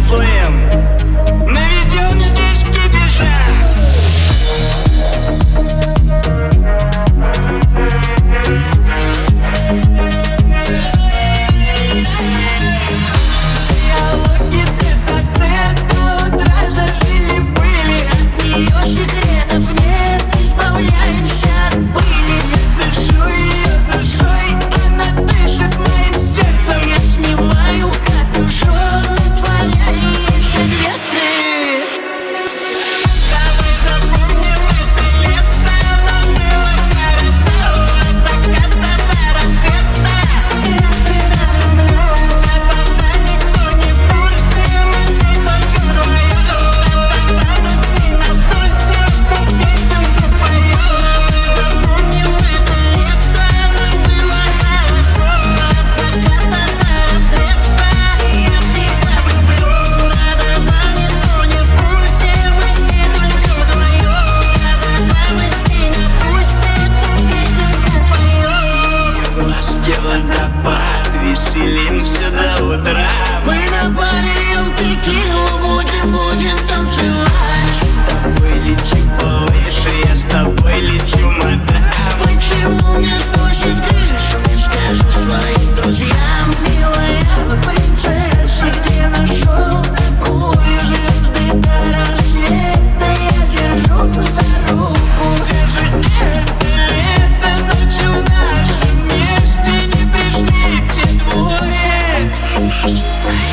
slim.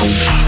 Música